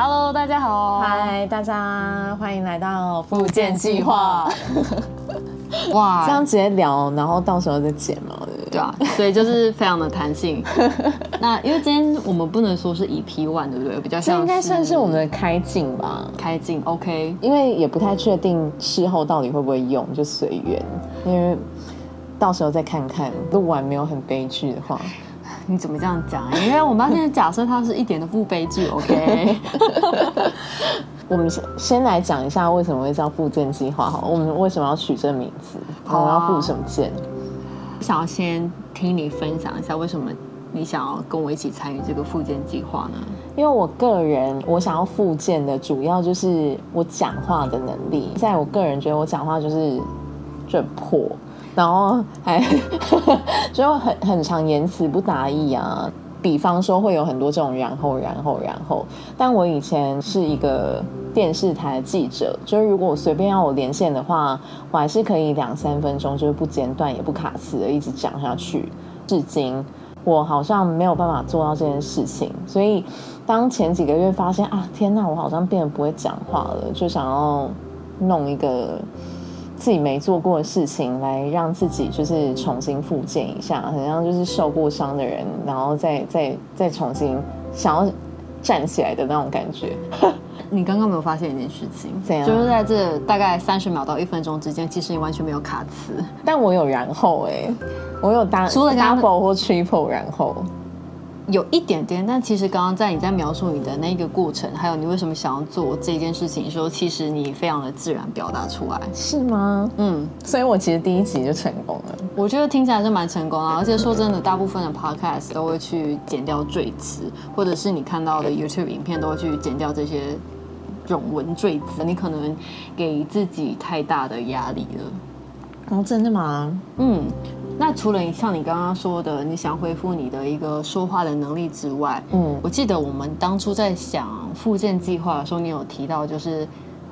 Hello，大家好，嗨，大家欢迎来到复健计划。哇，这样直接聊，然后到时候再剪嘛，对不对？对啊，所以就是非常的弹性。那因为今天我们不能说是 EP one，对不对？比较像应该算是我们的开镜吧。开镜，OK。因为也不太确定事后到底会不会用，就随缘。因为到时候再看看，录完没有很悲剧的话，你怎么这样讲？因为我们要现在假设它是一点都不悲剧，OK。我们先先来讲一下为什么会叫复健计划好，我们为什么要取这名字？我们要复什么健？想要先听你分享一下，为什么你想要跟我一起参与这个复健计划呢？因为我个人，我想要复健的主要就是我讲话的能力。在我个人觉得，我讲话就是就很破，然后还 就很很常言辞不达意啊。比方说会有很多这种然后然后然后，但我以前是一个电视台记者，就是如果随便要我连线的话，我还是可以两三分钟就是不间断也不卡词的一直讲下去。至今我好像没有办法做到这件事情，所以当前几个月发现啊，天哪，我好像变得不会讲话了，就想要弄一个。自己没做过的事情，来让自己就是重新复健一下，很像就是受过伤的人，然后再再再重新想要站起来的那种感觉。你刚刚没有发现一件事情，怎样？就是在这大概三十秒到一分钟之间，其实你完全没有卡词，但我有然后哎，我有搭除了 double 或 triple 然后。有一点点，但其实刚刚在你在描述你的那个过程，还有你为什么想要做这件事情的时候，其实你非常的自然表达出来，是吗？嗯，所以我其实第一集就成功了。我觉得听起来是蛮成功啊，而且说真的，大部分的 podcast 都会去剪掉赘词，或者是你看到的 YouTube 影片都会去剪掉这些冗文赘词，你可能给自己太大的压力了。哦，真的吗？嗯。那除了像你刚刚说的，你想恢复你的一个说话的能力之外，嗯，我记得我们当初在想复健计划的时候，你有提到就是，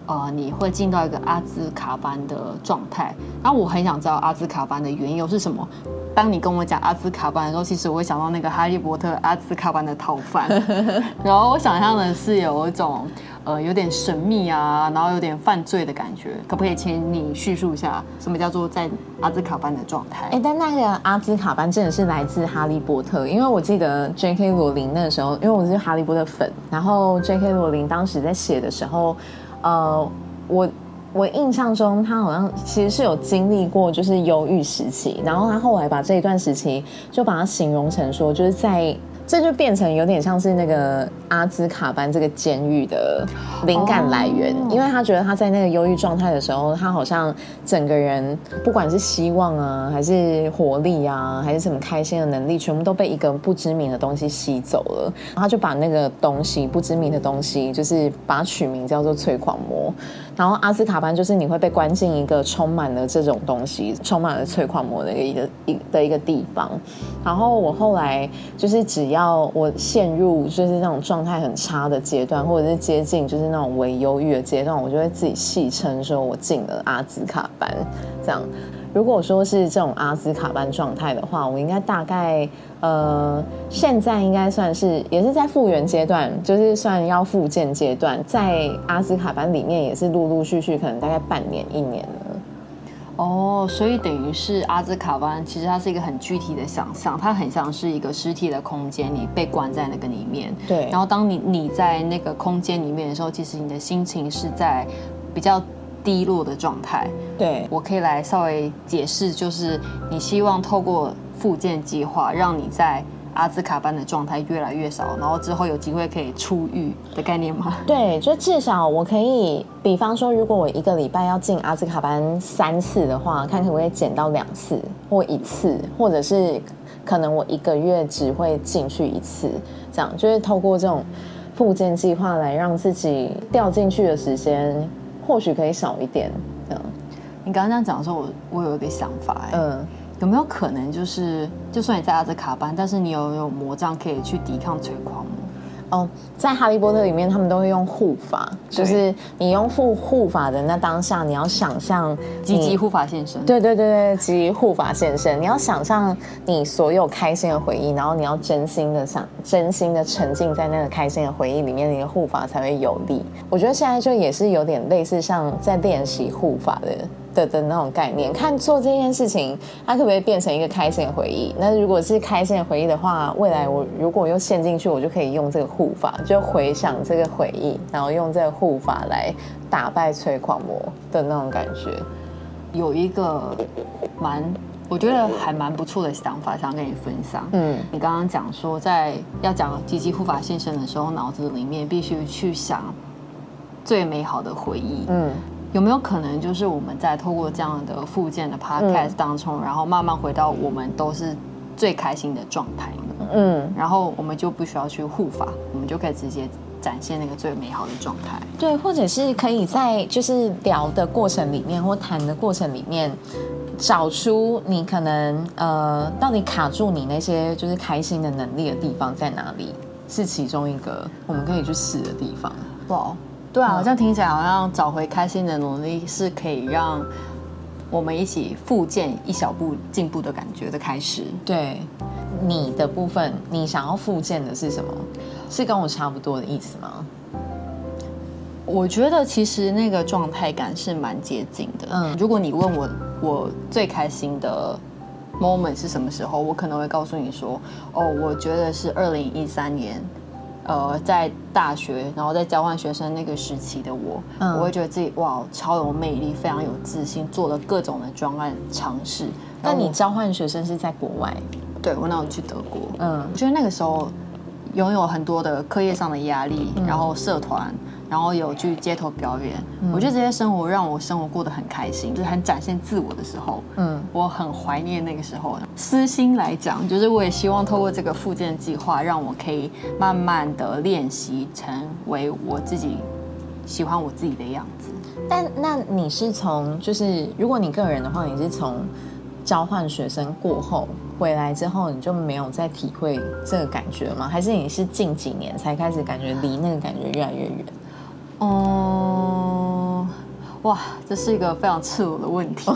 呃，你会进到一个阿兹卡班的状态。然后我很想知道阿兹卡班的缘由是什么。当你跟我讲阿兹卡班的时候，其实我会想到那个哈利波特阿兹卡班的逃犯，然后我想象的是有一种。呃，有点神秘啊，然后有点犯罪的感觉，可不可以请你叙述一下什么叫做在阿兹卡班的状态？哎，但那个阿兹卡班真的是来自哈利波特，因为我记得 J.K. 罗琳那时候，因为我是哈利波特粉，然后 J.K. 罗琳当时在写的时候，呃，我我印象中他好像其实是有经历过就是忧郁时期，然后他后来把这一段时期就把它形容成说就是在。这就变成有点像是那个阿兹卡班这个监狱的灵感来源，因为他觉得他在那个忧郁状态的时候，他好像整个人不管是希望啊，还是活力啊，还是什么开心的能力，全部都被一个不知名的东西吸走了。他就把那个东西不知名的东西，就是把它取名叫做催狂魔。然后阿兹卡班就是你会被关进一个充满了这种东西、充满了催狂魔的一个一的一个地方。然后我后来就是只要我陷入就是那种状态很差的阶段，或者是接近就是那种微忧郁的阶段，我就会自己戏称说我进了阿兹卡班。这样，如果说是这种阿兹卡班状态的话，我应该大概。呃，现在应该算是也是在复原阶段，就是算要复健阶段，在阿兹卡班里面也是陆陆续续，可能大概半年一年了。哦，所以等于是阿兹卡班，其实它是一个很具体的想象，它很像是一个实体的空间，你被关在那个里面。对。然后当你你在那个空间里面的时候，其实你的心情是在比较低落的状态。对。我可以来稍微解释，就是你希望透过。复健计划让你在阿兹卡班的状态越来越少，然后之后有机会可以出狱的概念吗？对，就至少我可以，比方说，如果我一个礼拜要进阿兹卡班三次的话，看可不可以减到两次或一次，或者是可能我一个月只会进去一次，这样就是透过这种复健计划来让自己掉进去的时间或许可以少一点。这样，你刚刚这样讲的时候，我我有一个想法，嗯。有没有可能就是，就算你在阿兹卡班，但是你有有魔杖可以去抵抗催狂魔？哦，在哈利波特里面，他们都会用护法，就是你用护护法的那当下，你要想象积极护法现身。对对对对，积极护法现身，你要想象你所有开心的回忆，然后你要真心的想，真心的沉浸在那个开心的回忆里面，你的护法才会有力。我觉得现在就也是有点类似像在练习护法的。的的那种概念，看做这件事情，它可不可以变成一个开心的回忆？那如果是开心的回忆的话，未来我如果又陷进去，我就可以用这个护法，就回想这个回忆，然后用这个护法来打败催狂魔的那种感觉。有一个蛮，我觉得还蛮不错的想法，想跟你分享。嗯，你刚刚讲说，在要讲积极护法现身的时候，脑子里面必须去想最美好的回忆。嗯。有没有可能，就是我们在透过这样的附件的 podcast 当中，然后慢慢回到我们都是最开心的状态呢嗯，然后我们就不需要去护法，我们就可以直接展现那个最美好的状态。对，或者是可以在就是聊的过程里面，或谈的过程里面，找出你可能呃，到底卡住你那些就是开心的能力的地方在哪里，是其中一个我们可以去试的地方。哇。对啊，好像听起来好像找回开心的努力是可以让我们一起复健一小步进步的感觉的开始。对，你的部分，你想要复健的是什么？是跟我差不多的意思吗？我觉得其实那个状态感是蛮接近的。嗯，如果你问我我最开心的 moment 是什么时候，我可能会告诉你说，哦，我觉得是二零一三年。呃，在大学，然后在交换学生那个时期的我，我会觉得自己哇，超有魅力，非常有自信，做了各种的专案尝试。那你交换学生是在国外？对，我那时候去德国。嗯，我觉得那个时候拥有很多的课业上的压力，然后社团。然后有去街头表演，我觉得这些生活让我生活过得很开心，就是很展现自我的时候。嗯，我很怀念那个时候。私心来讲，就是我也希望透过这个复健计划，让我可以慢慢的练习成为我自己喜欢我自己的样子。但那你是从就是如果你个人的话，你是从交换学生过后回来之后，你就没有再体会这个感觉吗？还是你是近几年才开始感觉离那个感觉越来越远？哦，哇，这是一个非常赤裸的问题。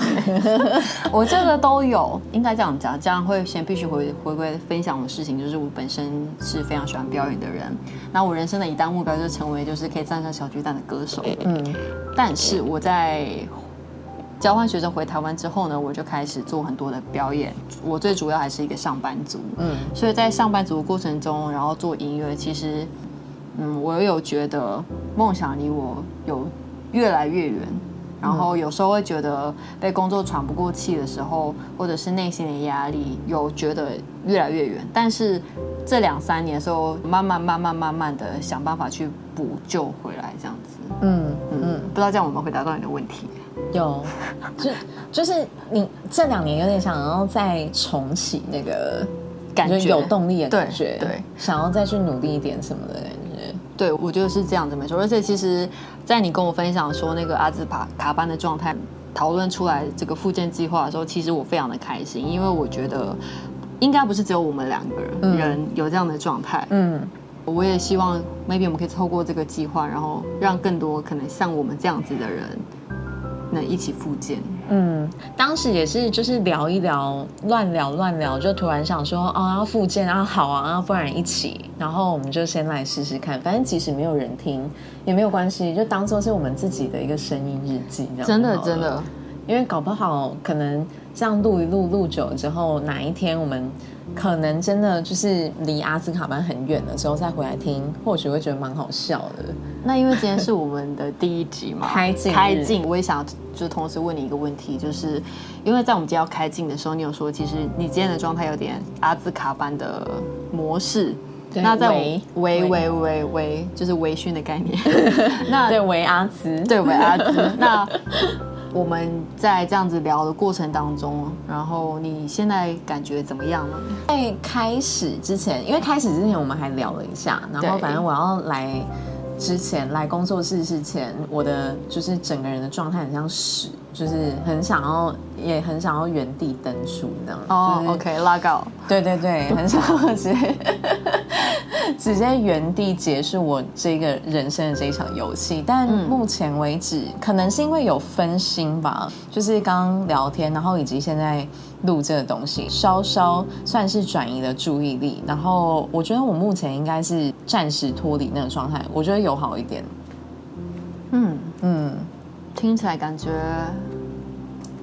我这个都有，应该这样讲，这样会先必须回回归分享的事情，就是我本身是非常喜欢表演的人。那我人生的一大目标就是成为就是可以站上小巨蛋的歌手。嗯，但是我在交换学生回台湾之后呢，我就开始做很多的表演。我最主要还是一个上班族。嗯，所以在上班族的过程中，然后做音乐，其实。嗯，我有觉得梦想离我有越来越远，然后有时候会觉得被工作喘不过气的时候，或者是内心的压力有觉得越来越远。但是这两三年的时候，慢慢慢慢慢慢的想办法去补救回来，这样子。嗯嗯，不知道这样我们回答到你的问题？有，就就是你这两年有点想要再重启那个感觉，有动力的感觉，对，想要再去努力一点什么的。对，我觉得是这样子没错。而且其实，在你跟我分享说那个阿兹帕卡班的状态，讨论出来这个复健计划的时候，其实我非常的开心，因为我觉得应该不是只有我们两个人有这样的状态。嗯，我也希望 maybe 我们可以透过这个计划，然后让更多可能像我们这样子的人。能一起复健，嗯，当时也是就是聊一聊，乱聊乱聊，就突然想说，哦，要复健啊，好啊，不然一起，然后我们就先来试试看，反正即使没有人听也没有关系，就当做是我们自己的一个声音日记，这样。真的真的，因为搞不好可能这样录一录录久了之后，哪一天我们。可能真的就是离阿兹卡班很远的时候再回来听，或许会觉得蛮好笑的。那因为今天是我们的第一集嘛，开镜开镜，我也想就同时问你一个问题，就是因为在我们今天要开镜的时候，你有说其实你今天的状态有点阿兹卡班的模式。那在维维维维维就是微醺的概念。那对维阿兹，对维阿兹。那我们在这样子聊的过程当中，然后你现在感觉怎么样呢？在开始之前，因为开始之前我们还聊了一下，然后反正我要来之前来工作室之前，我的就是整个人的状态很像屎，就是很想要，也很想要原地登树这样。哦，OK，拉高。对对对，很想要直接直接原地结束我这个人生的这一场游戏。但目前为止，可能是因为有分心吧，就是刚刚聊天，然后以及现在录这个东西，稍稍算是转移了注意力。然后我觉得我目前应该是暂时脱离那个状态，我觉得有好一点。嗯嗯，听起来感觉。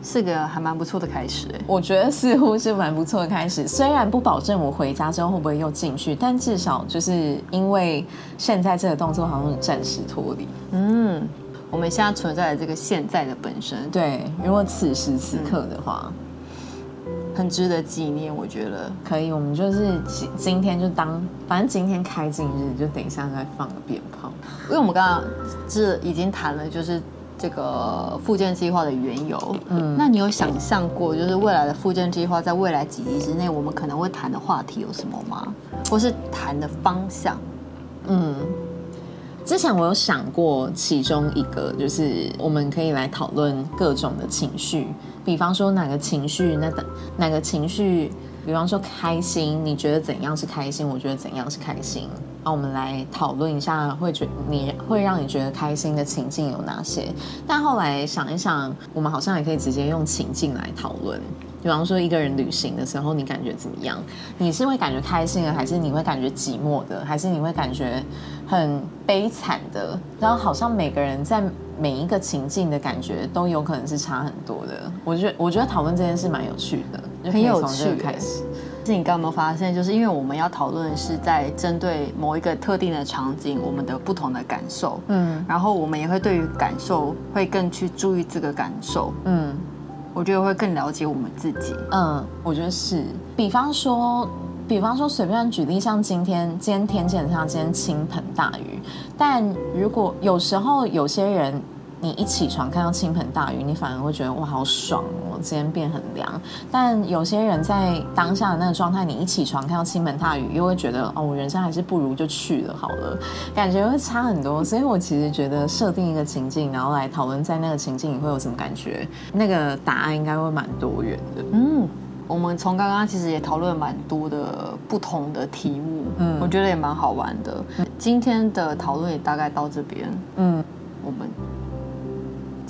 是个还蛮不错的开始，我觉得似乎是蛮不错的开始。虽然不保证我回家之后会不会又进去，但至少就是因为现在这个动作好像暂时脱离。嗯，我们现在存在的这个现在的本身，对，如果此时此刻的话，很值得纪念。我觉得可以，我们就是今今天就当，反正今天开镜日，就等一下再放个鞭炮。因为我们刚刚是已经谈了，就是。这个复健计划的缘由，嗯，那你有想象过，就是未来的复健计划在未来几集之内，我们可能会谈的话题有什么吗？或是谈的方向？嗯，之前我有想过其中一个，就是我们可以来讨论各种的情绪，比方说哪个情绪，那哪个情绪，比方说开心，你觉得怎样是开心？我觉得怎样是开心？那我们来讨论一下，会觉你会让你觉得开心的情境有哪些？但后来想一想，我们好像也可以直接用情境来讨论。比方说，一个人旅行的时候，你感觉怎么样？你是会感觉开心的，还是你会感觉寂寞的，还是你会感觉很悲惨的？然后好像每个人在每一个情境的感觉都有可能是差很多的。我觉得，我觉得讨论这件事蛮有趣的，很有趣。开始。是你刚有没有发现，就是因为我们要讨论是在针对某一个特定的场景，我们的不同的感受，嗯，然后我们也会对于感受会更去注意这个感受，嗯，我觉得会更了解我们自己，嗯，我觉得是。比方说，比方说随便举例，像今天，今天天气很像今天倾盆大雨，但如果有时候有些人。你一起床看到倾盆大雨，你反而会觉得哇好爽哦，今天变很凉。但有些人在当下的那个状态，你一起床看到倾盆大雨，又会觉得哦，我人生还是不如就去了好了，感觉会差很多。所以我其实觉得设定一个情境，然后来讨论在那个情境你会有什么感觉，那个答案应该会蛮多元的。嗯，我们从刚刚其实也讨论蛮多的不同的题目，嗯，我觉得也蛮好玩的。今天的讨论也大概到这边，嗯。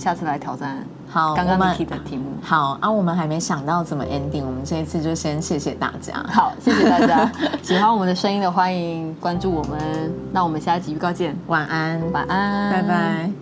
下次来挑战好刚刚提的题目。好啊，我们还没想到怎么 ending，我们这一次就先谢谢大家。好，谢谢大家。喜欢我们的声音的，欢迎关注我们。那我们下一集预告见。晚安，晚安，拜拜。